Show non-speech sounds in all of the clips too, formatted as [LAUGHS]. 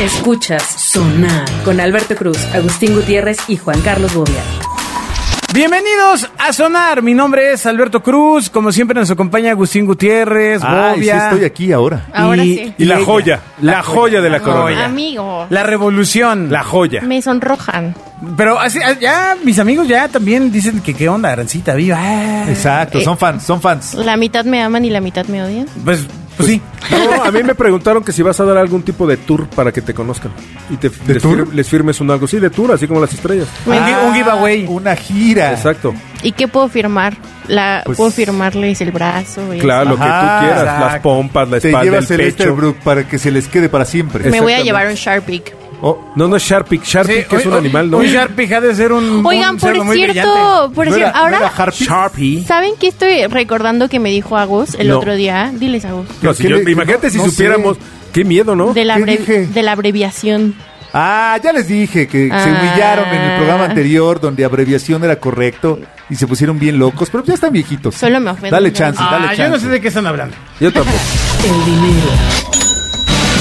Escuchas Sonar con Alberto Cruz, Agustín Gutiérrez y Juan Carlos Bobia. Bienvenidos a Sonar. Mi nombre es Alberto Cruz. Como siempre nos acompaña Agustín Gutiérrez, Ay, sí Bobia. estoy aquí ahora. Ahora y, sí. Y la ella. joya, la joya de la corona. Amigo, La revolución. La joya. me sonrojan. Pero así, ah, ya mis amigos ya también dicen que qué onda, Arancita, viva. Exacto, Eh. son fans, son fans. La mitad me aman y la mitad me odian. Pues, pues sí. No, a mí me preguntaron que si vas a dar algún tipo de tour para que te conozcan. Y te, les, tour? fir- les firmes un algo. Sí, de tour, así como las estrellas. Un, gi- un giveaway. Una gira. Exacto. ¿Y qué puedo firmar? La, Pues- puedo firmarles el brazo. y Claro, lo que Ajá, tú quieras. exacto. Las pompas, la Te espalda, el llevas el pecho. Esterbrook para que se les quede para siempre. Me voy a llevar un Sharpie. Oh, No, no es Sharpie. Sharpie, Sí, que es oye, un animal, ¿no? Un Sharpie ha de ser un. Oigan, un por cerdo muy cierto, brillante. por ¿no cierto, era- no ahora, era Harpy? Sharpie. ¿saben qué estoy recordando que me dijo Agus el No. otro día? Diles, Agus. No, si ¿Qué yo- le- imagínate si no sé. supiéramos. Qué miedo, ¿no? De la, ¿Qué abre- dije? de la abreviación. Ah, ya les dije que se Ah. humillaron en el programa anterior donde abreviación era correcto y se pusieron bien locos, pero ya están viejitos. Solo me ofenden. Dale chance, Ah, dale chance. yo no sé de qué están hablando. Yo tampoco. El dinero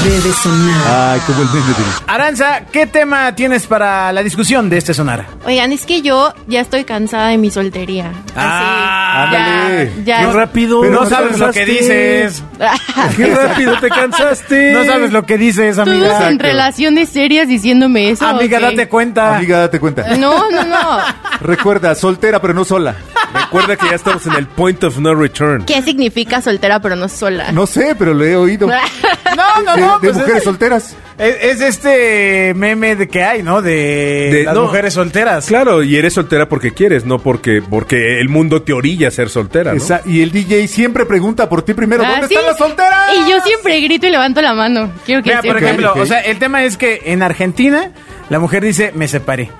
debe sonar. Ay, como el meme del... Aranza, ¿qué tema tienes para la discusión de este Sonar? Oigan, es que yo ya estoy cansada de mi soltería. Ah, Así, ándale. Ya, Qué ya. rápido. Pero no sabes lo que dices. [LAUGHS] Qué rápido te cansaste. No sabes lo que dices, Todos amiga. en relaciones serias diciéndome eso. Amiga, date cuenta. Amiga, date cuenta. No, no, no. [LAUGHS] Recuerda, soltera pero no sola. Recuerda que ya estamos en el point of no return. ¿Qué significa soltera pero no sola? No sé, pero lo he oído. De, [LAUGHS] No, no, no. De pues mujeres es, solteras. es- es este meme de que hay, ¿no? De, De- las no. mujeres solteras. Claro, y eres soltera porque quieres, no porque porque el mundo te orilla a ser soltera, ¿no? Esa- y el DJ siempre pregunta por ti primero, Ah, ¿dónde ¿sí? están las solteras? Y yo siempre grito y levanto la mano. Quiero que Mira, por ejemplo, o sea, el tema es que en Argentina la mujer dice me separé.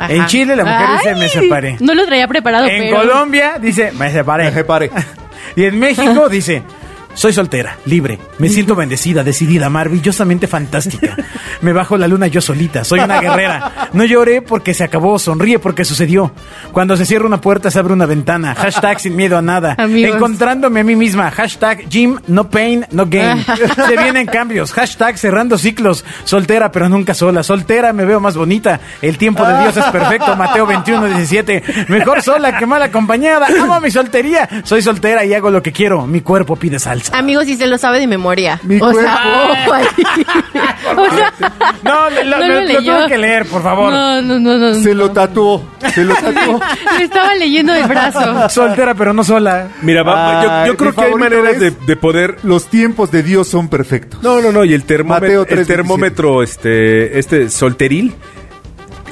Ajá. en Chile la mujer dice, "Me separé". No lo traía preparado, En pero... Colombia dice me separé. [LAUGHS] Me separé. [LAUGHS] y en México [LAUGHS] dice soy soltera, libre, me [LAUGHS] siento bendecida, decidida, maravillosamente fantástica. Me bajo la luna yo solita, soy una guerrera. No lloré porque se acabó, sonríe porque sucedió. Cuando se cierra una puerta se abre una ventana. Hashtag sin miedo a nada. Amigos. Encontrándome a mí misma. Hashtag gym, no pain, no gain. [LAUGHS] Se vienen cambios. Hashtag cerrando ciclos. Soltera pero nunca sola. Soltera me veo más bonita. El tiempo de Dios es perfecto. Mateo 21, 17. Mejor sola que mal acompañada. Amo mi soltería. Soy soltera y hago lo que quiero. Mi cuerpo pide salsa. [LAUGHS] Amigos, si se lo sabe de memoria. Mi o sea, cuerpo. [LAUGHS] ojo ahí. [LAUGHS] O sea, No, lo, lo- no lo- lo tengo que leer, por favor. No, no, no, no. Se lo tatuó, se lo tatuó. Lo estaba leyendo de brazo. Soltera pero no sola. Mira, va- yo- Ay, yo, creo que hay maneras de, de poder Los tiempos de Dios son perfectos. No, no, no, y el termómetro, Mateo el 3:27. termómetro este este solteril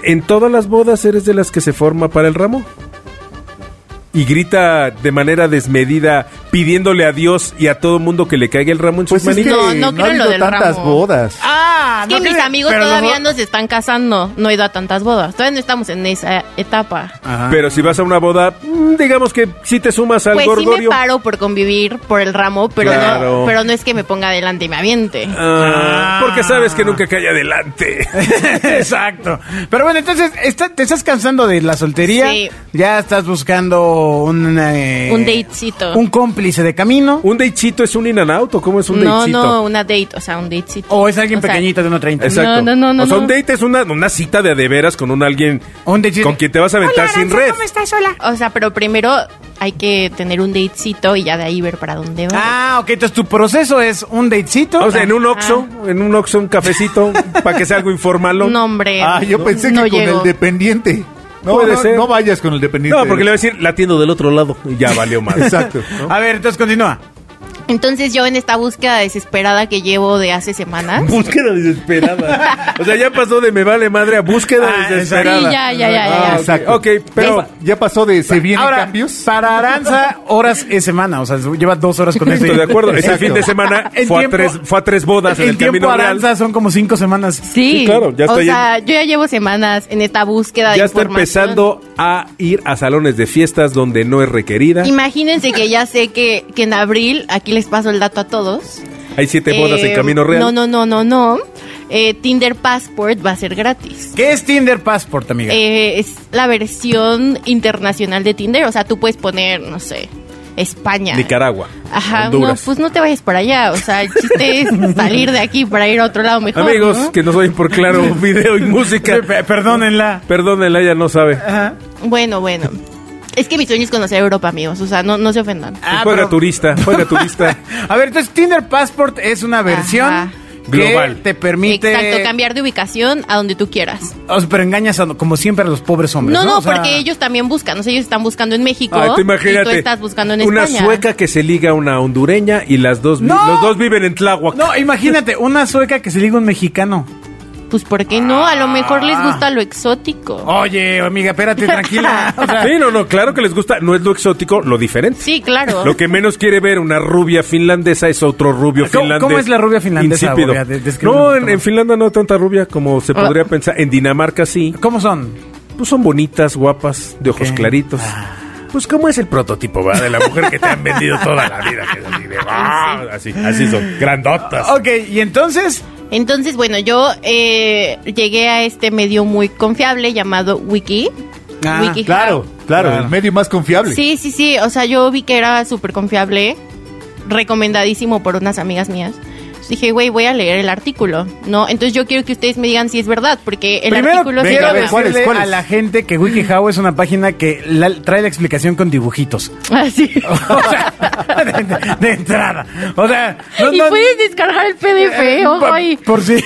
en todas las bodas eres de las que se forma para el ramo. Y grita de manera desmedida pidiéndole a Dios y a todo mundo que le caiga el ramo en sus Pues es que manitas. No, no no, creo ha lo habido del tantas ramo. bodas. Ah, Es que mis creo- amigos pero todavía no se están casando. No he ido a tantas bodas. Todavía no estamos en esa etapa. Ajá. Pero si vas a una boda, mm, digamos que si te sumas al Pues sí me gorgorio. paro por convivir por el ramo, pero, Claro. no, pero no es que me ponga adelante y me aviente. Ah, porque sabes que nunca cae adelante. [LAUGHS] Exacto. Pero bueno, entonces, está- ¿te estás cansando de la soltería? Sí. Ya estás buscando un... eh, Un datecito. Un cómplice de camino. ¿Un datecito es un in and out o cómo es un no, datecito? no, una date, o sea, un datecito. O es alguien O sea, pequeñito de 1.30. Exacto. No, no, no, no, O sea, no. un date es una, una cita de a de veras con un alguien Un con quien te vas a aventar sin red. O sea, pero primero hay que tener un datecito y ya de ahí ver para dónde va. Ah, ok. Entonces tu proceso es un datecito. O sea, en un Oxxo, en un Oxxo, un cafecito, [LAUGHS] para que sea algo informal. no, hombre. Ah, yo pensé no que con llego. el dependiente. No, Puede no, ser. no vayas con el dependiente. No, porque le voy a decir, la atiendo del otro lado. Y ya valió más. Exacto. [LAUGHS] A ver, entonces continúa. Entonces yo en esta búsqueda desesperada que llevo de hace semanas. [LAUGHS] Búsqueda desesperada. O sea, ya pasó de me vale madre a búsqueda Ah, desesperada. Sí, ya, ya, ya, ya, Ah, ya. ok. Exacto. Ok, pero... Ya, ya pasó de se vienen Ahora, cambios. para Aranza, horas es semana. O sea, lleva dos horas con esto. Estoy de acuerdo. Este Exacto. fin de semana fue a, tres, fue a tres bodas en El tiempo Camino Real. Aranza son como cinco semanas. Sí, Sí, claro, ya O estoy sea, yo ya llevo semanas en esta búsqueda de Ya está empezando a ir a salones de fiestas donde no es requerida. Imagínense que ya sé que, que en abril, aquí les paso el dato a todos. Hay siete bodas eh, en Camino Real. No, no, no, no, no. Eh, Tinder Passport va a ser gratis. ¿Qué es Tinder Passport, amiga? Eh, es la versión internacional de Tinder. O sea, tú puedes poner, no sé, España. Nicaragua. Ajá, Honduras. no, pues no te vayas por allá. O sea, el chiste es [LAUGHS] salir de aquí para ir a otro lado mejor. Amigos, ¿no? que nos oyen por claro [LAUGHS] video y música. Pe- Perdónenla. Perdónenla, ella no sabe. Bueno, bueno. Es que mi sueño es conocer Europa, amigos. O sea, no, no se ofendan. Ah, juega pero- turista, [LAUGHS] juega turista. A ver, entonces Tinder Passport es una versión Ajá. que Global. te permite... Exacto, cambiar de ubicación a donde tú quieras. O sea, pero engañas a- como siempre a los pobres hombres. No, No, no, O sea, porque ellos también buscan. O sea, ellos están buscando en México. Ah, tú y tú imagínate. estás buscando en una España. sueca que se liga a una hondureña y las dos No. los dos viven en Tláhuac. No, imagínate, una sueca que se liga a un mexicano. Pues, ¿por qué no? A lo mejor les gusta lo exótico. Oye, amiga, espérate, [LAUGHS] tranquila. O sea, Sí, no, no, claro que les gusta, no es lo exótico, lo diferente. Sí, claro. Lo que menos quiere ver una rubia finlandesa es otro rubio ¿Cómo- finlandés. cómo es la rubia finlandesa, Insípido. Bobia? De- descríbeme un No, poquito en, más. Finlandia no tanta rubia como se Ah. podría pensar. En Dinamarca sí. ¿Cómo son? Pues son bonitas, guapas, de ojos Ok. claritos. Pues cómo es el prototipo, ¿va? De la mujer que te han vendido toda la vida. que es así, de, [LAUGHS] ah, así, así son, grandotas. Ok, y entonces... Entonces, bueno, yo eh, llegué a este medio muy confiable llamado Wiki. Ah. Claro, claro, Claro. el medio más confiable. Sí, sí, sí. O sea, yo vi que era súper confiable, recomendadísimo por unas amigas mías. Dije, güey, voy a leer el artículo, ¿no? Entonces yo quiero que ustedes me digan si es verdad, porque el Primero, artículo se llama... ¿cuál es? decirle ¿Cuál es? a la gente que WikiHow es una página que la- trae la explicación con dibujitos. Ah, sí. [LAUGHS] O sea, de, de- de entrada. O sea, no, y no- puedes descargar el PDF, eh, ojo por, ahí. por si.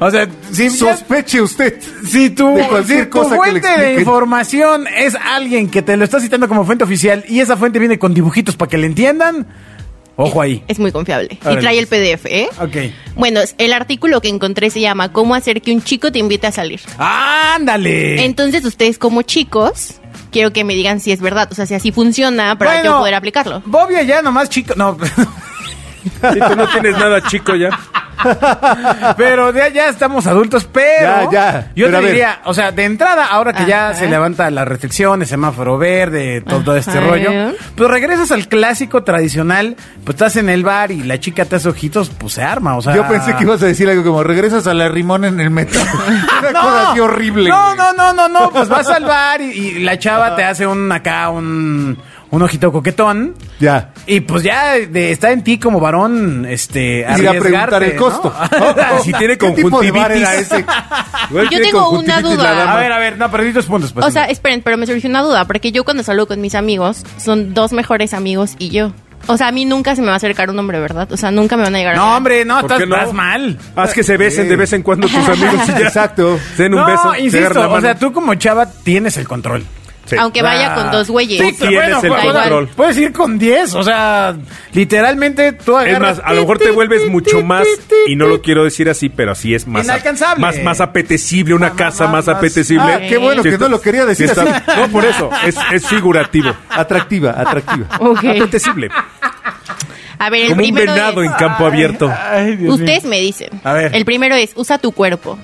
O sea, si, Sospeche usted. si tu, si tu cosa que le fuente de información es alguien que te lo está citando como fuente oficial y esa fuente viene con dibujitos para que le entiendan, ojo ahí. Es muy confiable. Órale. Y trae el PDF, ¿eh? Ok. Bueno, el artículo que encontré se llama ¿Cómo hacer que un chico te invite a salir? ¡Ándale! Entonces ustedes como chicos, quiero que me digan si es verdad, o sea, si así funciona para Bueno, yo poder aplicarlo. Bobia ya nomás chico. No. [LAUGHS] Si tú no tienes nada chico ya. [LAUGHS] pero ya, ya estamos adultos, pero Ya, ya. yo Pero te diría, o sea, de entrada, ahora que ya se levanta la restricción, el semáforo verde, todo este rollo, pues regresas al clásico tradicional, pues estás en el bar y la chica te hace ojitos, pues se arma, o sea. Yo pensé que ibas a decir algo como regresas a la rimón en el metro. [LAUGHS] Una cosa así horrible. No, güey. no, no, no, no, pues vas al [LAUGHS] bar y, y la chava te hace un acá, un, un ojito coquetón. Ya. Y pues ya de, está en ti como varón, este, Ir a preguntar el costo. [LAUGHS] ¿no? [LAUGHS] Si tiene ¿Qué tipo de bar era conjuntivitis. ese? Igual Yo tengo una duda. A ver, a ver, no, perdí tus puntos. pues. O sea, esperen, pero me surgió una duda, porque yo cuando salgo con mis amigos, son dos mejores amigos y yo. O sea, a mí nunca se me va a acercar un hombre, ¿verdad? O sea, nunca me van a llegar a... no, hombre, no, ¿Por estás, no? estás mal. Haz que se besen de vez en cuando tus [LAUGHS] amigos y ya. Exacto. Se den un no, beso. insisto, o sea, tú como chava tienes el control. Sí. Aunque vaya con dos güeyes. Sí, tienes el pues, control. Puedes ir con 10, o sea, literalmente tú Es agarras... más, a lo mejor te vuelves mucho más, y no lo quiero decir así, pero así es más, Inalcanzable. más, más apetecible, una Más, casa más, apetecible. Ah, qué bueno Sí que no lo quería decir así. No, por eso, es, es figurativo. Atractiva, atractiva. [LAUGHS] Ok. Apetecible. A ver, el Como un primero venado es... en campo abierto. Ay, mío. Ustedes me dicen. A ver. El primero es, usa tu cuerpo.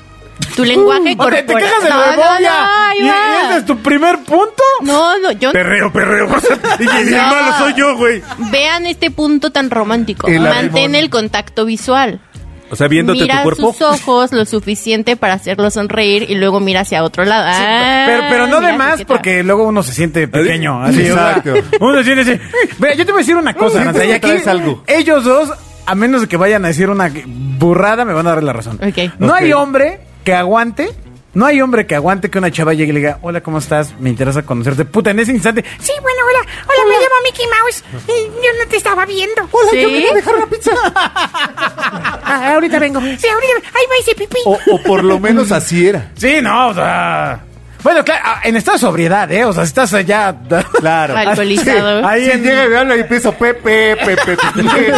Tu lenguaje sea, te corporal. quejas de no, la no, no, ¿Y, va. y ese es tu primer punto? No, no, yo... Perreo, perreo. [LAUGHS] Y el No. malo soy yo, güey. Vean este punto tan romántico. El Mantén el contacto visual. O sea, viéndote mira tu cuerpo. sus ojos lo suficiente para hacerlo sonreír y luego mira hacia otro lado. Ah, pero, pero no de mira, más porque luego uno se siente pequeño. Así, Exacto. uno se siente así. Mira, yo te voy a decir una cosa, Aranza, y aquí algo. ellos dos, a menos de que vayan a decir una burrada, me van a dar la razón. Ok. No Ok. hay hombre que aguante. No hay hombre que aguante que una chava llegue y le diga, hola, ¿cómo estás? Me interesa conocerte. Puta, en ese instante, Sí, bueno, hola, hola, me llamo Mickey Mouse. y Yo no te estaba viendo. Hola, ¿Sí? yo me voy a dejar una pizza. [LAUGHS] Ah, ahorita vengo. Sí, ahorita. Ahí va ese pipí. O, o por lo menos así era. sí, no, o sea... Bueno, claro, ah, en estado de sobriedad, ¿eh? O sea, si estás allá... [LAUGHS] Claro. Alcoholizado. Ahí Sí, en... llega y habla y empiezo Pepe, Pepe, Pepe. [LAUGHS]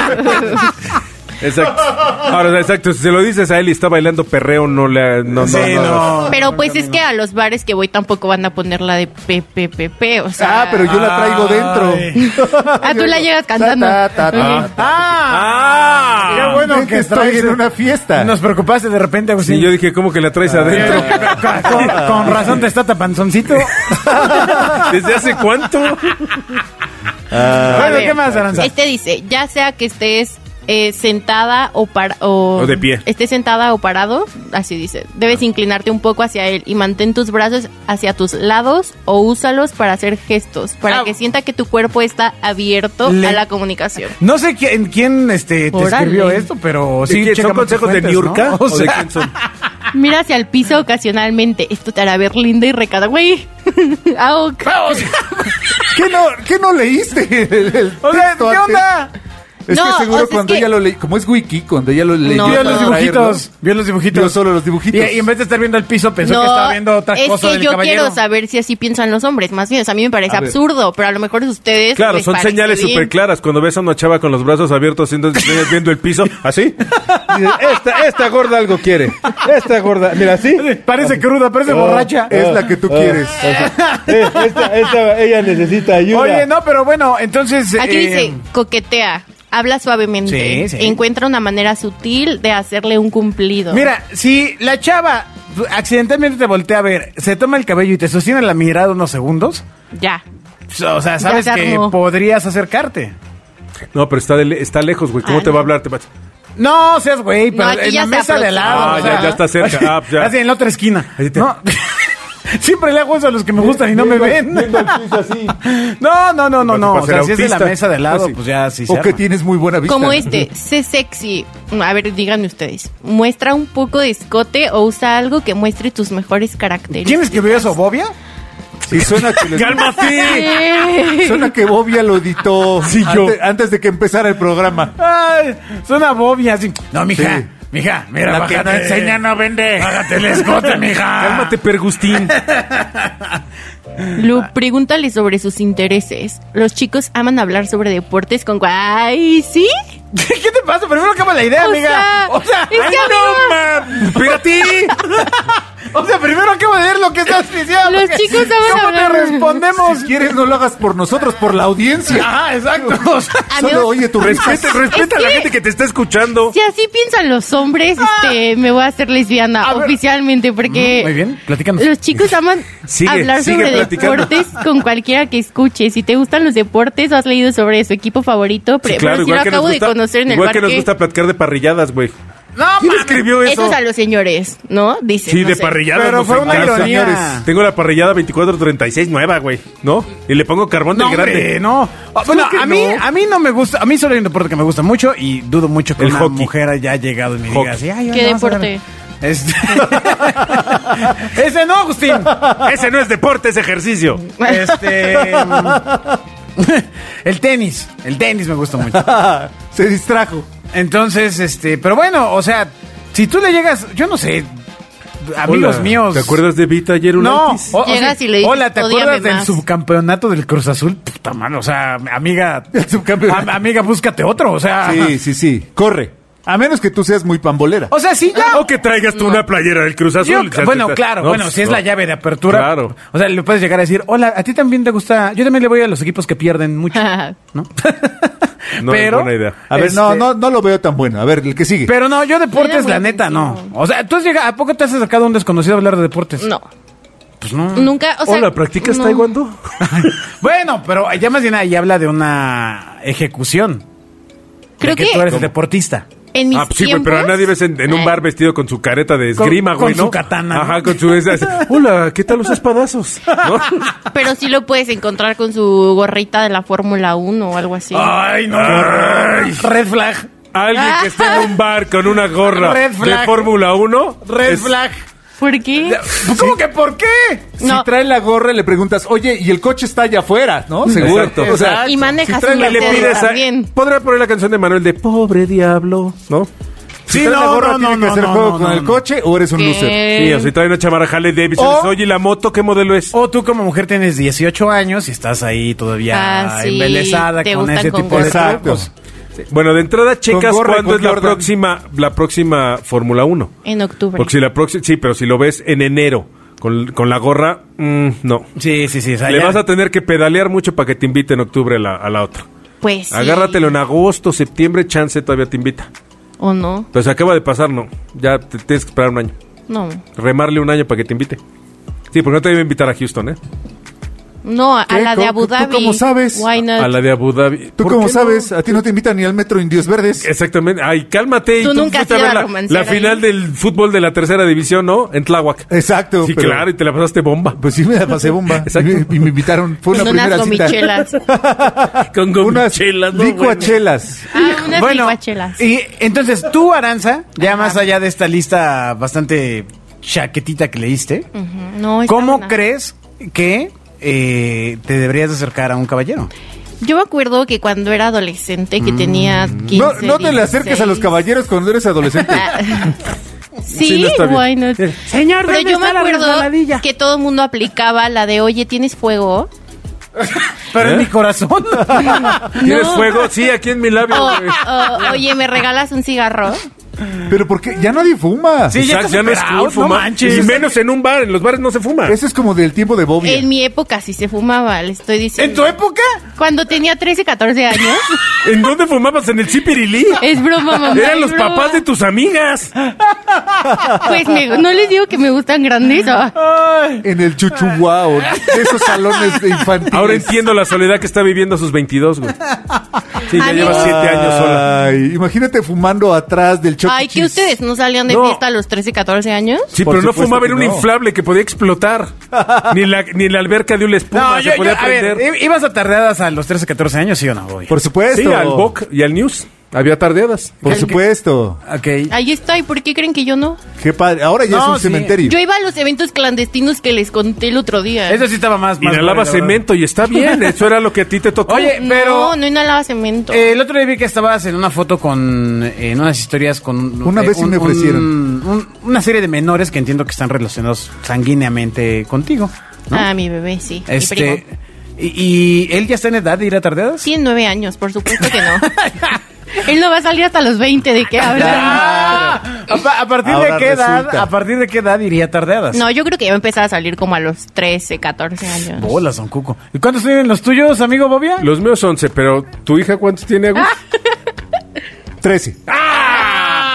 Exacto. Ahora, exacto. Si se lo dices a él y está bailando perreo, no le. No, no, Sí, no. no. Pero pues es que a los bares que voy tampoco van a poner la de PPPP, o sea... Ah, pero yo la traigo dentro. [LAUGHS] Ah, tú la llegas cantando. Ta, ta, ta, ta. ¡Ah! Ah. Qué bueno que que estoy en una fiesta. Nos preocupaste de repente, Agustín. Sí, yo dije, ¿cómo que la traes adentro? con, con- con [LAUGHS] razón te está tapanzoncito. [LAUGHS] ¿Desde hace cuánto? bueno, ¿qué más, Aranza? Este dice, ya sea que estés eh, sentada o, par- o, O de pie. Esté sentada o parado, así dice. Debes inclinarte un poco hacia él y mantén tus brazos hacia tus lados o úsalos para hacer gestos, para Ah. que sienta que tu cuerpo está abierto Le- a la comunicación. No sé quién, quién este, te escribió esto, pero ¿De sí. checa ¿Son consejos de Niurka? ¿no? [LAUGHS] ¿O, O de sea, quién son? [LAUGHS] Mira hacia el piso ocasionalmente. Esto te hará ver linda y recada. Güey. [LAUGHS] Au. ¿Qué no, qué no leíste? El- el O sea, texto ¿qué antes? onda? Es No, que o seguro sea, es cuando que- ella lo leí, como es wiki, cuando ella lo leyó No, Vio los dibujitos. traerlo, Vio los dibujitos. vio solo los dibujitos. Y, y en vez de estar viendo el piso, pensó no, que estaba viendo otra es cosa que del yo caballero. quiero saber si así piensan los hombres. Más bien, o sea, a mí me parece A ver. absurdo, pero a lo mejor ustedes. Claro, son señales súper claras. Cuando ves a una chava con los brazos abiertos [LAUGHS] viendo el piso, ¿así? [LAUGHS] Dices, Esta, esta gorda algo quiere. Esta gorda, mira, ¿así? Parece cruda, parece Oh. borracha. Es la que tú quieres. [LAUGHS] Eh, esta, esta, ella necesita ayuda. Oye, no, pero bueno, entonces... Aquí eh, dice, coquetea, habla suavemente, Sí, sí. encuentra una manera sutil de hacerle un cumplido. Mira, si la chava accidentalmente te voltea a ver, se toma el cabello y te sostiene la mirada unos segundos, Ya. o sea, sabes se que podrías acercarte. No, pero está, de le- está lejos, güey. ¿Cómo Ah, te va a hablar? Te va- No seas güey, pero No, en la mesa de al lado. Ah, o ya, sea, ya está cerca. [LAUGHS] Ah, ya. Así en la otra esquina. Ahí te- No. [LAUGHS] [LAUGHS] Siempre le hago eso a los que me gustan y no me ven. Viendo el [LAUGHS] piso así. No, no, no, no, no. O sea, si es de la mesa de lado, pues ya sí se O que tienes muy buena vista. Como este, sé sexy. A ver, díganme ustedes. ¿Muestra un poco de escote o usa algo que muestre tus mejores características? ¿Quién escribió eso, Bobia? Sí, suena que, [LAUGHS] les- ¡Cálmate! suena que Bobia lo editó Sí, yo. ante- antes de que empezara el programa. Ay, suena Bobia así. No, mija, Sí. Mija, mira, La que bájate. no enseña no vende. Bájate el escote, mija. [LAUGHS] Cálmate, Pergustín. Lu, pregúntale sobre sus intereses. Los chicos aman hablar sobre deportes con... ¡Ay, sí! ¿Qué te pasa? Primero acaba la idea, O amiga. sea, o sea, es que ay, amigo- no. [LAUGHS] O sea, primero acabo de leer lo que estás diciendo. Los chicos saben ¿Cómo te hablar. respondemos? Si quieres, no lo hagas por nosotros, por la audiencia. Ajá, exacto. [LAUGHS] O sea, Amigos, Solo oye tu Respeta, respuesta. respeta a la que- gente que te está escuchando. Si así piensan los hombres, este, me voy a hacer lesbiana A ver. oficialmente porque... Muy bien, platícanos. Los chicos aman [LAUGHS] Sigue, hablar sigue sobre platicando. deportes con cualquiera que escuche. Si te gustan los deportes o has leído sobre su equipo favorito, Sí, pero, claro, pero si lo igual que nos acabo gusta, de conocer en el igual que nos parque. gusta platicar de parrilladas, güey. No, ¿Quién escribió eso? Eso es a los señores, ¿no? Dicen. Sí, no de sé. parrilladas. Pero fue una ironía. Señores, Tengo la parrillada 2436 nueva, güey, ¿no? Y le pongo carbón No, del grande. hombre, no. Ah, Bueno, a mí, no? a mí no me gusta. A mí solo hay un deporte que me gusta mucho y dudo mucho que El una hockey. mujer haya llegado y me diga Hockey. así. "Ay, ¿Qué vamos a ver". deporte? Este- [LAUGHS] Ese no, Agustín. Ese no es deporte, es ejercicio. Este. [LAUGHS] el tenis. El tenis me gusta mucho. [LAUGHS] Se distrajo. Entonces, este. Pero bueno, o sea, si tú le llegas. Yo no sé. Amigos Hola, míos. ¿Te acuerdas de Vita ayer un No, o- o Llegas sea, y le dices, Hola, ¿te "Odíame acuerdas del más". subcampeonato del Cruz Azul? Puta mano, o sea, amiga. [LAUGHS] El subcampeonato. am- amiga, búscate otro, o sea. Sí, sí, sí. Corre. A menos que tú seas muy pambolera. O sea, sí, ya. O que traigas tú una playera del Cruz Azul. Yo- bueno, claro, no, bueno, pues, si es no. la llave de apertura. Claro. O sea, le puedes llegar a decir, hola, ¿a ti también te gusta? Yo también le voy a los equipos que pierden mucho, [LAUGHS] ¿no? [LAUGHS] No, es buena idea. A ver, no, este, no, no lo veo tan bueno. A ver, el que sigue. Pero no, yo deportes, la neta, no. O sea, tú has llegado, ¿a poco te has acercado a un desconocido a hablar de deportes? No, Pues no. nunca, o sea... Hola, ¿practicas no. taekwondo? [LAUGHS] Bueno, pero ya más bien ahí habla de una ejecución. Creo de que, que tú eres el deportista. En mis Ah, pues sí, güey, pero a nadie ves en, en un Ay. bar vestido con su careta de Con- esgrima, con güey, ¿no? su katana. Ajá, con su... esas- [LAUGHS] Hola, ¿qué tal los espadazos? [LAUGHS] ¿No? Pero sí lo puedes encontrar con su gorrita de la Fórmula 1 o algo así. Ay, no. Red flag. Alguien que esté en un bar con una gorra Red de flag. Fórmula 1. Red es- flag. ¿Por qué? ¿Cómo que por qué? No. Si trae la gorra, le preguntas, oye, y el coche está allá afuera, ¿no? Seguro. Exacto. O sea, Y manejas si trae le pides a... Podrá poner la canción de Manuel de Pobre Diablo, ¿no? si Sí, trae la gorra, no, tiene no, que no, hacer no, juego no, con no, el coche o eres un ¿Qué? loser. Sí, o si trae una chamarra Harley Davidson. O- Oye, ¿y la moto qué modelo es? O tú como mujer tienes 18 años y estás ahí todavía Ah, sí, embelesada con ese con tipo de gorra. Trucos. Bueno, de entrada checas gorra y cuándo es la Jordan. próxima, la próxima Fórmula 1. En octubre. Porque si la próxima, sí, pero si lo ves en enero con, con la gorra, mm, no. Sí, sí, sí. o sea, Le ya- vas a tener que pedalear mucho para que te invite en octubre a la, a la otra. Pues sí. Agárratelo en agosto, septiembre, chance todavía te invita. ¿O no? Se acaba de pasar, no. Ya te tienes que esperar un año. No. Remarle un año para que te invite. Sí, porque no te iba a invitar a Houston, ¿eh? No, a la de ¿Cómo- Abu tú Dhabi. cómo sabes? Why not? A la de Abu Dhabi. ¿Tú ¿Por cómo sabes? no? A ti no te invitan ni al metro Indios Verdes. Exactamente. Ay, cálmate. y Tú nunca has a ido ver a la, final del fútbol de la tercera división, ¿no? En Tláhuac. Exacto. Sí, pero- claro, y te la pasaste bomba. Pues sí, me la pasé bomba. [LAUGHS] Exacto. Y me, y me invitaron. Fue una Con unas primera cita. gomichelas. [LAUGHS] Con Unas gomichelas, ¿no? licuachelas. Ah, unas Bueno, licuachelas. y entonces tú, Aranza, ya más allá de esta lista bastante chaquetita que leíste, No, está ¿cómo buena. crees que eh, te deberías de acercar a un caballero? Yo me acuerdo que cuando era adolescente, que tenía 15, Mm. No, no te le acerques a los 16. caballeros cuando eres adolescente. [LAUGHS] Sí, Sí, no why not? Señor, Pero ¿dónde yo me acuerdo que todo el mundo aplicaba la de, oye, ¿tienes fuego? [LAUGHS] Pero ¿Eh? en mi corazón. [LAUGHS] ¿Tienes No. fuego? Sí, aquí en mi labio. O, güey. o, oye, ¿me regalas un cigarro? Pero porque ya nadie fuma. Sí, ya Exacto, está ya no es cool no fumar. manches. Y menos en un bar. En los bares no se fuma. Eso es como del tiempo de Bobby. En mi época sí se fumaba, le estoy ¿En diciendo. tu época? Cuando tenía 13, 14 años. [LAUGHS] ¿En dónde fumabas? ¿En el Chipirilí? Es broma, mamá. Eran los broma. papás de tus amigas. Pues me- no les digo que me gustan grandes. En el chuchuguao. Esos salones de infantiles. Ahora entiendo la soledad que está viviendo a sus 22, güey. Sí, ya Amigo. lleva 7 años sola. Ay, imagínate fumando atrás del choque. Ay, que ustedes no salían de No. fiesta a los 13, 14 años. Sí, Por pero no supuesto fumaba en que un no. inflable que podía explotar. [LAUGHS] ni, en la, ni en la alberca de una espuma No, se yo, yo- podía a ver, prender. ¿i- ¿ibas a tardeadas a los 13, 14 años, sí o no? Voy. Por supuesto. Sí, al BOC y al News. Había tardeadas. Por supuesto. Ok. Ahí está, ¿y por qué creen que yo no? Qué padre. Ahora ya No, es un sí. cementerio. Yo iba a los eventos clandestinos que les conté el otro día. Eso sí estaba más... más Inhalaba padre, la verdad. cemento y está bien. Eso era lo que a ti te tocó. Oye, pero... No, no inhalaba cemento. Eh, el otro día vi que estabas en una foto con, eh, en unas historias con... Una vez sí me ofrecieron. un- una serie de menores que entiendo que están relacionados sanguíneamente contigo. ¿no? Ah, mi bebé, sí. Mi este... primo. Y, y él ya está en edad de ir a tardeadas? Tiene nueve años, por supuesto que no. [LAUGHS] [LAUGHS] Él no va a salir hasta los 20, ¿de qué hablan? Ah, a, pa- a partir Ahora de qué edad, a partir de qué edad iría tardeadas? No, yo creo que ya va a empezar a salir como a los 13, 14 años. Bolas, son cuco. ¿Y cuántos tienen los tuyos, amigo Bobia? Los míos 11, pero ¿tu hija cuántos tiene, Agus? [LAUGHS] Trece. Ah,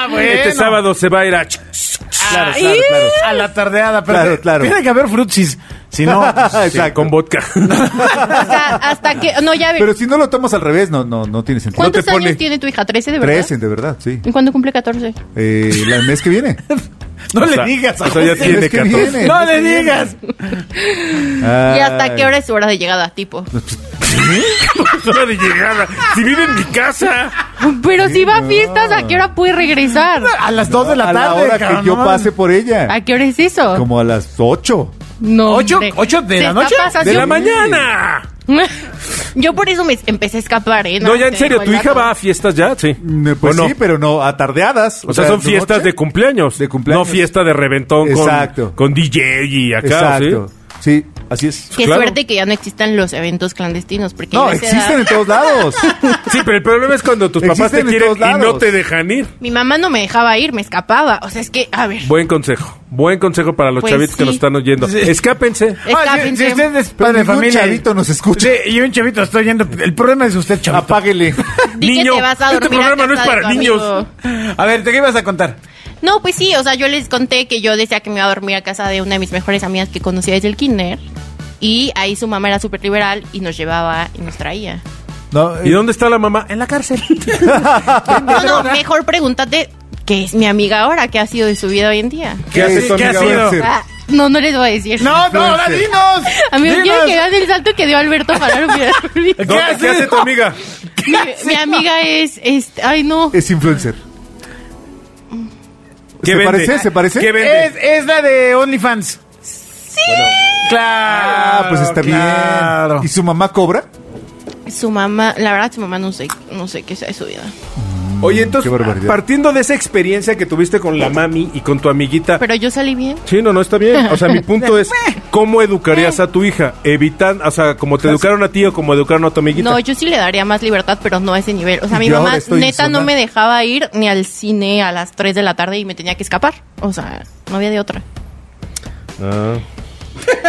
bueno. Este sábado se va a ir a... Claro, Ahí, claro, claro. A la tardeada, pero Claro, claro. tiene que haber frutsis. Si no, [LAUGHS] pues, Sí, con vodka. [LAUGHS] Hasta, hasta que... No, ya... Pero si no lo tomas al revés, no, no, no tiene sentido. ¿Cuántos pone- años tiene tu hija? ¿13 de verdad? Trece, de verdad, sí. ¿Y cuándo cumple 14? Eh, el mes que viene. [LAUGHS] no O le sea, digas. a o sea, ya tiene Es que 14. viene. No le digas. ¿Y hasta qué hora es su hora de llegada, tipo? [LAUGHS] Hora de llegada. Si vive en mi casa. Pero si va a fiestas, ¿a qué hora puede regresar? A las 2 de la a tarde. la hora cabrón, que yo pase por ella. ¿A qué hora es eso? Como a las ocho. No, ¿Ocho? hombre. ¿Ocho de Se la noche? De la mañana. [LAUGHS] Yo por eso me empecé a escapar, ¿eh? No, ya en serio, ¿tu hija va a fiestas ya? Sí. Pues sí, pero no a tardeadas. O sea, son fiestas noche. de cumpleaños. De cumpleaños. No fiesta de reventón con, Exacto. con DJ y acá, Exacto. Sí, así es. Qué Claro. suerte que ya no existan los eventos clandestinos, porque No, existen edad- en todos lados. [LAUGHS] ¿sí? Pero el problema es cuando tus papás te Existen quieren y no te dejan ir. mi mamá no me dejaba ir, me escapaba. O sea, es que, a ver, Buen consejo. Buen consejo para los Pues chavitos que sí. nos están oyendo. Sí. Escápense. Ah, si, usted es padre de familia. chavito nos escucha. Sí, y un chavito está oyendo. El problema es usted, chavito. Apáguele. [LAUGHS] Niño, que te vas a este programa no es para niños. amigo. A ver, ¿de qué ibas a contar? No, pues sí, o sea, yo les conté que yo decía que me iba a dormir a casa de una de mis mejores amigas que conocía desde el kinder. Y ahí su mamá era súper liberal y nos llevaba y nos traía. No, ¿Y eh, dónde está la mamá? En la cárcel. [LAUGHS] No, no, mejor pregúntate qué es mi amiga ahora, qué ha sido de su vida hoy en día. ¿Qué hace tu ¿Qué ha amiga sido? ahora? Ah, no, no les voy a decir. No, no, ahora dinos. Amigo, Dinos. quiero que vean el salto que dio Alberto para olvidar. mi, ¿Dónde- ¿Qué hace? hace tu amiga? mi amiga es, es, ay no, es influencer. ¿Qué ¿Se vende? parece? ¿Se parece? ¿Qué vende? Es, es la de OnlyFans. Sí. Claro. Ah, pues está claro. bien. ¿Y su mamá cobra? su mamá, la verdad su mamá no sé, no sé qué sea de su vida. Oye, entonces, partiendo de esa experiencia que tuviste con la mami y con tu amiguita. Pero yo salí bien. Sí, no, no está bien. O sea, mi punto [LAUGHS] es, ¿cómo educarías a tu hija? Evitan, o sea, como te educaron a ti o como educaron a tu amiguita. No, yo sí le daría más libertad, pero no a ese nivel. O sea, mi Yo mamá neta no me dejaba ir ni al cine a las 3 de la tarde y me tenía que escapar. O sea, no había de otra. Ah.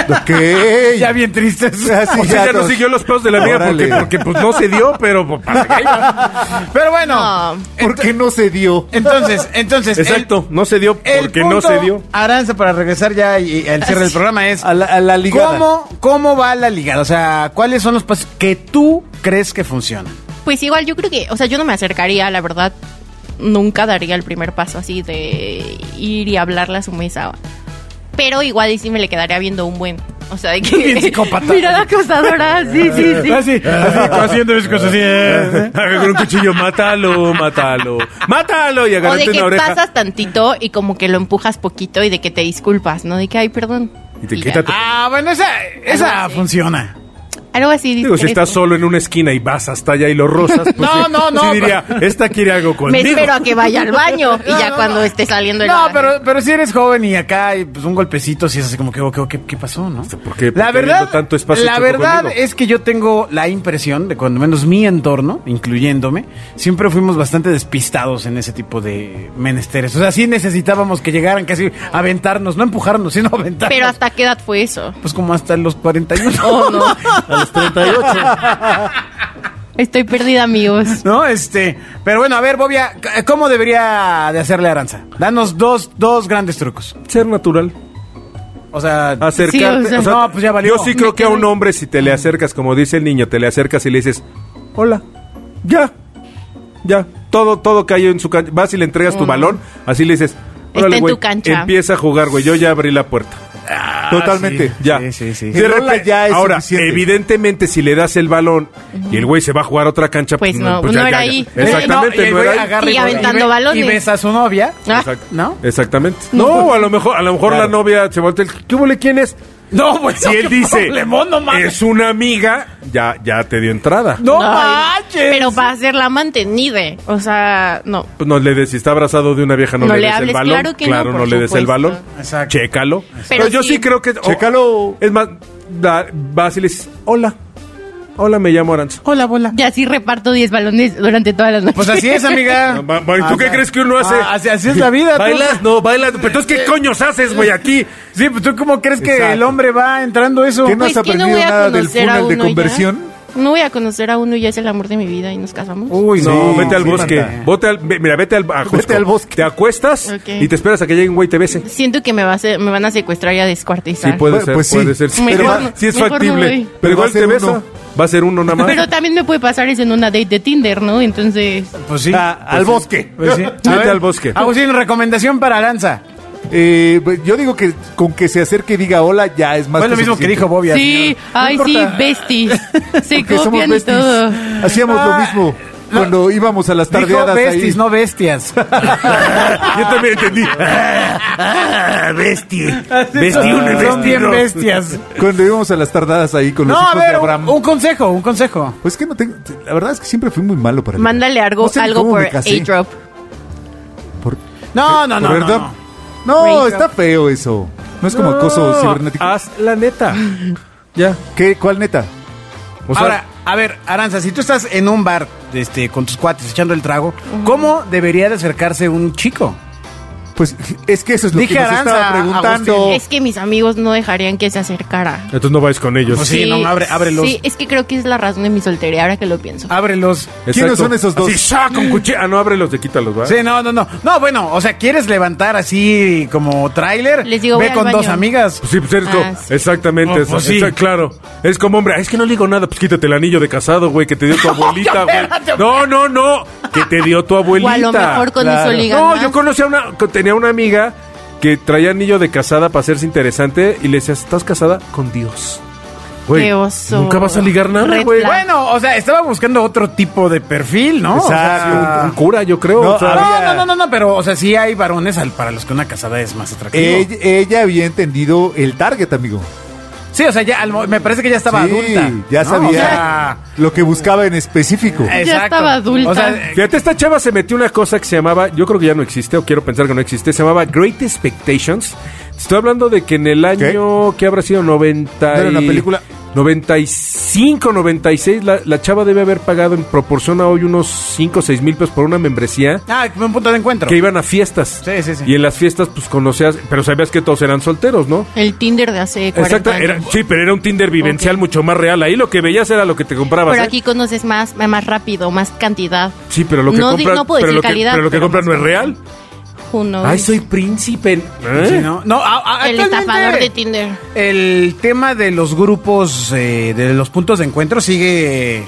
Ok. [LAUGHS] Ya bien tristes. Así O sea, ya no siguió los pedos de la amiga porque, porque pues no se dio, pero pues, para que iba. Pero bueno. No. ¿Por qué no se dio? Entonces, entonces. el- Exacto, no se dio el porque no se dio. Aranza, para regresar ya y, y al cierre del programa es. A la, a la ligada. ¿Cómo, ¿Cómo va la ligada? O sea, ¿cuáles son los pasos que tú crees que funcionan? Pues igual yo creo que, o sea, yo no me acercaría, la verdad, nunca daría el primer paso así de ir y hablarle a su mesa. Pero igual y sí me le quedaría viendo un buen. O sea, de que. [LAUGHS] Bien psicópata. [LAUGHS] Mira la acosadora, sí, sí, sí. Así, así, haciendo mis cosas así. ¿eh? Agarra [LAUGHS] con un cuchillo, mátalo, mátalo, mátalo y O de que una oreja. pasas tantito y como que lo empujas poquito y de que te disculpas, ¿no? De que, ay, perdón. Y te ya. tu- Ah, bueno, esa, esa Algo así. funciona. Algo así. Digo, si estás solo en una esquina y vas hasta allá y lo rozas, pues [LAUGHS] No, sí, no, no, sí diría, esta quiere algo Me conmigo. espero a que vaya al baño [LAUGHS] y No, ya no, cuando no. esté saliendo de No, pero, pero si eres joven y acá hay pues, un golpecito, si es así como que, ¿qué, qué, qué pasó, no? ¿por qué- por la verdad, habiendo tanto espacio la verdad conmigo? es que yo tengo la impresión de cuando menos mi entorno, incluyéndome, siempre fuimos bastante despistados en ese tipo de menesteres. O sea, sí necesitábamos que llegaran casi a aventarnos, no empujarnos, sino aventarnos. Pero hasta qué edad fue eso? Pues como hasta los 41. Oh, no. [LAUGHS] A los 38. Estoy perdida, amigos. ¿No? Este, pero bueno, a ver, Bobia, ¿cómo debería de hacerle Aranza? Danos dos, dos grandes trucos. Ser natural. O sea, Acercarte. Sí, o sea- o sea, No, pues ya valió. Yo sí creo que a un hombre, si te le acercas, como dice el niño, te le acercas y le dices, hola, ya, ya, todo, todo cayó en su cancha. Vas y le entregas tu balón, así le dices, Está órale, en güey, tu cancha. empieza a jugar, güey, yo ya abrí la puerta. Totalmente. Ya. Sí, sí, sí. De repente- ya es ahora, suficiente. evidentemente, si le das el balón y el güey se va a jugar a otra cancha, Pues no, no ya- era ya- ahí. Exactamente, y no, güey era ahí. agarra y- aventando y ve- balones. Y ves a su novia. Ah, Exacto. ¿No? Exactamente. No, a lo mejor, a lo mejor la novia se voltea. el, ¿Qué huele quién es? No, pues Si él dice no mames. es una amiga, ya, ya te dio entrada. No Ay, manches. Pero para ser la mantenida. O sea, no. Pues no le des, si está abrazado de una vieja, no, No le, le des el hables, balón. claro que no, no, por le des el supuesto. balón. Exacto. Chécalo. Pero, Pero yo sí- sí creo que. o- Chécalo. es más, da- vas y le dices, hola. Hola, me llamo Aranza. Hola, bola. Ya sí reparto 10 balones durante todas las noches. Pues así es, amiga. [LAUGHS] ¿y tú Ah, qué sea, crees que uno hace? ah, así, así es la vida. tú. ¿Bailas? No, bailas. Pero entonces, ¿qué coños haces, güey, aquí? Sí, pues tú cómo crees que el hombre va entrando eso. ¿Qué no Pues has aprendido nada del funnel de ya. No voy a conocer a uno y ya es el amor de mi vida y nos casamos. Uy, No, sí, vete al sí, bosque. Vote al- ve- mira, vete al, a Vete al bosque. Te acuestas y te esperas a que llegue un güey y te bese. Siento que me, va a ser- me van a secuestrar y a descuartizar. Sí, puede Pues- ser, pues sí. puede ser. Sí, [LAUGHS] Mejor pero no- sí es no factible. pero igual te besa. Va a ser uno nada más. Pero también me puede pasar eso en una date de Tinder, ¿no? Entonces, Pues sí. Ah, al bosque. Pues sí. Vete al bosque. Agustín, recomendación para Aranza. Eh, yo digo que con que se acerque y diga hola ya es más Fue lo mismo que dijo Bobia. sí, ay, No sí, importa. besties. [LAUGHS] Se Porque somos copian y besties. todo. Hacíamos Ah, lo mismo cuando íbamos a las Dijo tardeadas besties, ahí. no bestias. [LAUGHS] Yo también entendí. [LAUGHS] bestia. Bestia uno y Son bestia bien dos. bestias. Cuando íbamos a las tardadas ahí con los No, a hijos de ver, un, Abraham. un consejo, un consejo. Pues que no tengo. La verdad es que siempre fui muy malo para ligar. Mándale algo, No sé ni algo cómo por me casé. A-Drop. Por- No, no, no. ¿Por no, verdad? no. No, está feo eso. No es como acoso cibernético. Haz la neta. [GASPS] Ya. ¿Qué? ¿Cuál neta? O sea, Ahora, a ver, Aranza, si tú estás en un bar este, con tus cuates echando el trago, ¿cómo debería de acercarse un chico? Pues es que eso es lo Dije que nos Aranza, estaba preguntando. Agustín. Es que mis amigos no dejarían que se acercara. entonces no vais con ellos. Pues sí, no, abre- ábrelos. Sí, es que creo que es la razón de mi soltería, ahora que lo pienso. Ábrelos. ¿Quiénes son esos dos? ¡sha! con cuchillo. Ah, no, ábrelos de quítalos, ¿va? Sí, no, no, no. No, bueno, o sea, ¿quieres levantar así como tráiler? Les digo, Ve voy al con dos amigas. Pues sí, pues eres como- Ah, sí. Exactamente, Oh, eso, pues sí. está claro. Es como hombre, "Ay, es que no le digo nada, pues quítate el anillo de casado, güey, que te dio tu [LAUGHS] abuelita, güey. No, no, no, que te dio tu O abuelita. a lo mejor con claro. eso ligan No, más. yo conocí a una, tenía una amiga que traía anillo de casada para hacerse interesante y le decías, ¿estás casada? Con Dios. Güey, Qué oso. nunca vas a ligar nada, Red güey. flag. Bueno, o sea, estaba buscando otro tipo de perfil, ¿no? O sea, Exacto. Un, un cura, yo creo. No, o sea, había- no, no, no, no, no, pero, o sea, sí hay varones al- para los que una casada es más atractiva. Ella, ella había entendido el target, amigo. Sí, o sea, ya, me parece que ya estaba Sí, adulta. ya ¿no? sabía O sea, lo que buscaba en específico. exacto. estaba adulta. O sea, Fíjate, esta chava se metió una cosa que se llamaba, yo creo que ya no existe, o quiero pensar que no existe, se llamaba Great Expectations. Estoy hablando de que en el año, ¿qué habrá sido? 90 ¿No era una y- película? 95, 96, la, la chava debe haber pagado en proporción a hoy unos 5 o 6 mil pesos por una membresía Ah, un punto de encuentro. que iban a fiestas. Sí, sí, sí. Y en las fiestas, pues conocías, pero sabías que todos eran solteros, ¿no? El Tinder de hace 40 Exacto, años. era, sí, pero era un Tinder vivencial mucho más real. Ahí lo que veías era lo que te comprabas. Pero ¿eh? aquí conoces más, más rápido, más cantidad. Sí, pero lo que No compras, no puedo pero decir lo que, calidad, pero lo que pero compras no es real. Ay, soy príncipe. ¿Eh? Sí, ¿no? No, a- a- El estafador de Tinder. El tema de los grupos, eh, de los puntos de encuentro sigue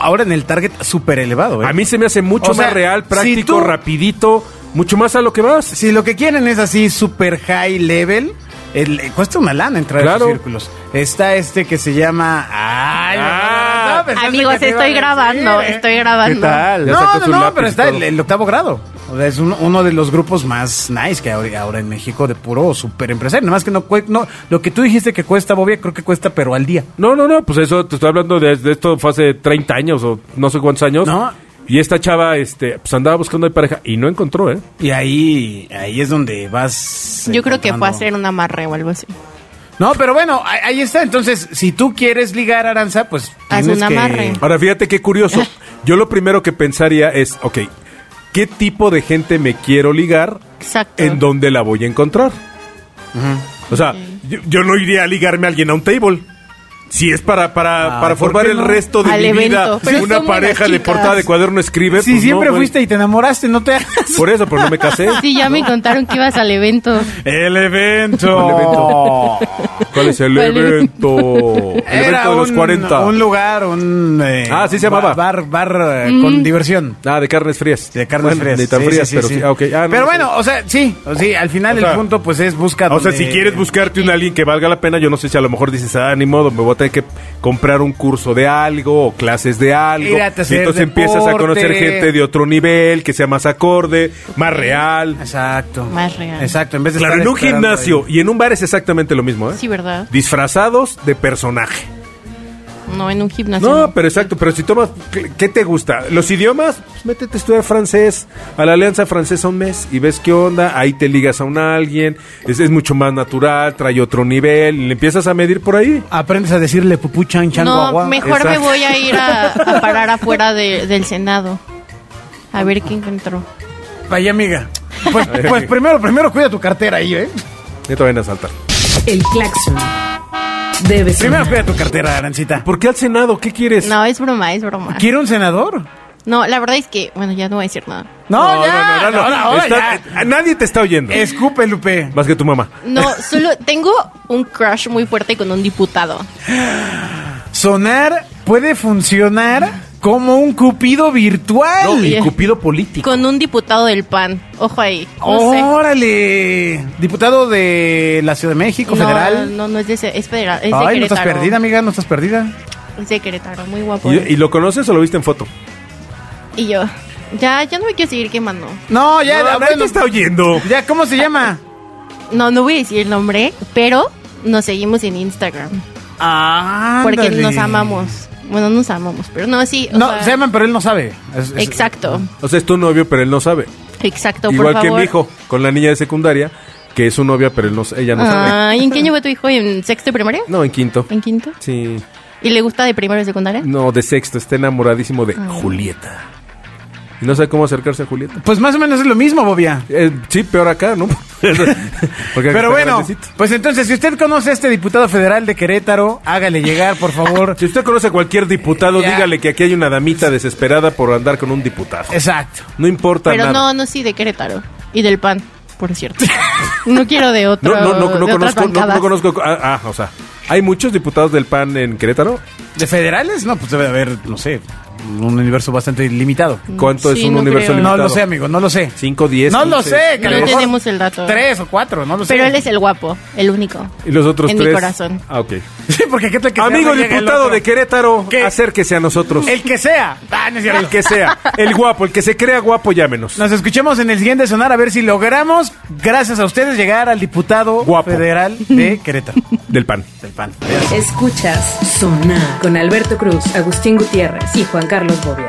ahora en el target súper elevado. ¿eh? A mí se me hace mucho O sea, más real, si práctico, tú- rapidito, mucho más a lo que vas. Si lo que quieren es así super high level, el- cuesta una lana entrar Claro. a esos círculos. Está este que se llama... Ay, Ah. [LAUGHS] Amigos, estoy grabando, estoy grabando. ¿Qué tal? Ya No, sacó no, su no, lápiz pero y está todo. el, el octavo grado. O sea, es un- uno de los grupos más nice que ahora, ahora en México de puro super empresario. Nada más que no, cue- no lo que tú dijiste que cuesta, Bobia, creo que cuesta, pero al día. No, no, no, pues eso te estoy hablando de, de esto fue hace 30 años o no sé cuántos años. No. Y esta chava, este, pues andaba buscando de pareja y no encontró, ¿eh? Y ahí, ahí es donde vas. Yo creo que fue a encontrando- hacer un amarre o algo así. No, pero bueno, ahí ahí está. Entonces, si tú quieres ligar Aranza, pues. Haz tienes un que- amarre. Ahora, fíjate qué curioso. [LAUGHS] Yo lo primero que pensaría es, ok, ¿qué tipo de gente me quiero ligar? Exacto. ¿En dónde la voy a encontrar? O sea, yo, yo no iría a ligarme a alguien a un table. Si es para, para, Ah, para ¿por formar el no? resto de Al mi evento. vida Pero una pareja de portada de cuaderno escribe. Si pues siempre no, fuiste y te enamoraste, no te hagas. Por eso, pero no me casé. Sí, ya me contaron que ibas al evento. El evento. ¿Cuál evento? [LAUGHS] ¿Cuál es el ¿Cuál evento? El Era evento de los un, 40. un lugar, un... eh, Ah, sí se llamaba. Bar, bar eh, con diversión. Ah, de carnes frías. De carnes Bueno, frías. Ni tan Sí, frías, sí, pero sí. sí. Ah, ok. Ah, no, pero no sé. bueno, o sea, sí, o sí, al final O sea, el punto pues es busca O sea, donde- si quieres buscarte un alguien que valga la pena, yo no sé si a lo mejor dices, ah, ni modo, me voy a tener que comprar un curso de algo o clases de algo. Ir a hacer y entonces empiezas a deporte. conocer gente de otro nivel, que sea más acorde, más real. Exacto. Más real. Exacto, en vez de Claro, estar en un esperando gimnasio ahí. y en un bar es exactamente lo mismo, ¿eh? Sí, ¿verdad? Disfrazados de personaje. No, en un gimnasio. No, pero exacto, pero si tomas, ¿qué, te gusta? ¿Los idiomas? Pues métete a estudiar francés, a la Alianza Francesa un mes y ves qué onda, ahí te ligas a un alguien, es, es mucho más natural, trae otro nivel, y le empiezas a medir por ahí. Aprendes a decirle pupú chan chan No, guagua. mejor me voy a ir a, a [LAUGHS] parar afuera de- del Senado. A ver qué encontró. Vaya amiga. Pues, pues primero, primero cuida tu cartera ahí, ¿eh? Ya te van a saltar. El claxon debe Primero sonar. cuida tu cartera, Arancita. ¿Por qué al Senado? ¿Qué quieres? No, es broma, es broma. ¿Quiere un senador? No, la verdad es que, bueno, ya no voy a decir nada. No, ya, no, no, no. ahora, ahora Está- ya. eh, Nadie te está oyendo. Escupe, Lupe. Más que tu mamá. No, [LAUGHS] solo tengo un crush muy fuerte con un diputado. Sonar puede funcionar como un cupido virtual. No, y. Cupido político. Con un diputado del PAN. Ojo ahí. No sé. ¡Órale! Diputado de la Ciudad de México, No, federal. No, no es de, ese- es federal. Es de Ay, no estás Querétaro. perdida, amiga, no estás perdida. Es de Querétaro, muy guapo. ¿Y, y lo conoces o lo viste en foto? Y yo, ya, ya no me quiero seguir quemando. No, ya, No, nadie bueno, está oyendo. ya, ¿cómo se llama? No, no voy a decir el nombre, pero nos seguimos en Instagram. Ah, Porque nos amamos. Bueno, nos amamos, pero no, sí. o No, sea, se llaman, pero él no sabe. Es- es- Exacto, O sea, es tu novio, pero él no sabe. exacto, Igual por que favor. mi hijo, con la niña de secundaria, que es su novia, pero él no, ella no sabe. Ay, ¿en qué año [LAUGHS] va tu hijo? ¿En sexto y primaria? No, en quinto. ¿En quinto? Sí. ¿Y le gusta de primero y secundaria? No, de sexto. Está enamoradísimo de Ah. Julieta. Y no sabe cómo acercarse a Julieta. Pues más o menos es lo mismo, Bobia. Eh, sí, peor acá, ¿no? [LAUGHS] Pero bueno, grandecito. pues entonces, si usted conoce a este diputado federal de Querétaro, hágale llegar, por favor. [LAUGHS] Si usted conoce a cualquier diputado, Ya. dígale que aquí hay una damita desesperada por andar con un diputado. Exacto. No importa Pero nada. no, no, sí, de Querétaro. Y del PAN, por cierto. [LAUGHS] no quiero de otro. No, no, no, conozco, no, conozco. Ah, ah, o sea, ¿hay muchos diputados del PAN en Querétaro? ¿De federales? No, pues debe de haber, no sé, un universo bastante limitado. ¿Cuánto Sí, es un no universo creo. limitado? No lo sé, amigo, no lo sé. 5, 10. No lo sé, que lo No tenemos el dato. Tres o cuatro, no lo sé. Pero él es el guapo, el único. Y los otros En mi tres. corazón. Ah, ok. Sí, porque qué tal que Amigo diputado de Querétaro, ¿Qué? acérquese a nosotros. El que sea. Ah, no es cierto. El que sea. El guapo, el que se crea guapo, llámenos. Nos escuchemos en el siguiente sonar a ver si logramos, gracias a ustedes, llegar al diputado Guapo. federal de Querétaro. [LAUGHS] Del PAN. del PAN. Escuchas Sonar con Alberto Cruz, Agustín Gutiérrez y Juan Carlos Bobia.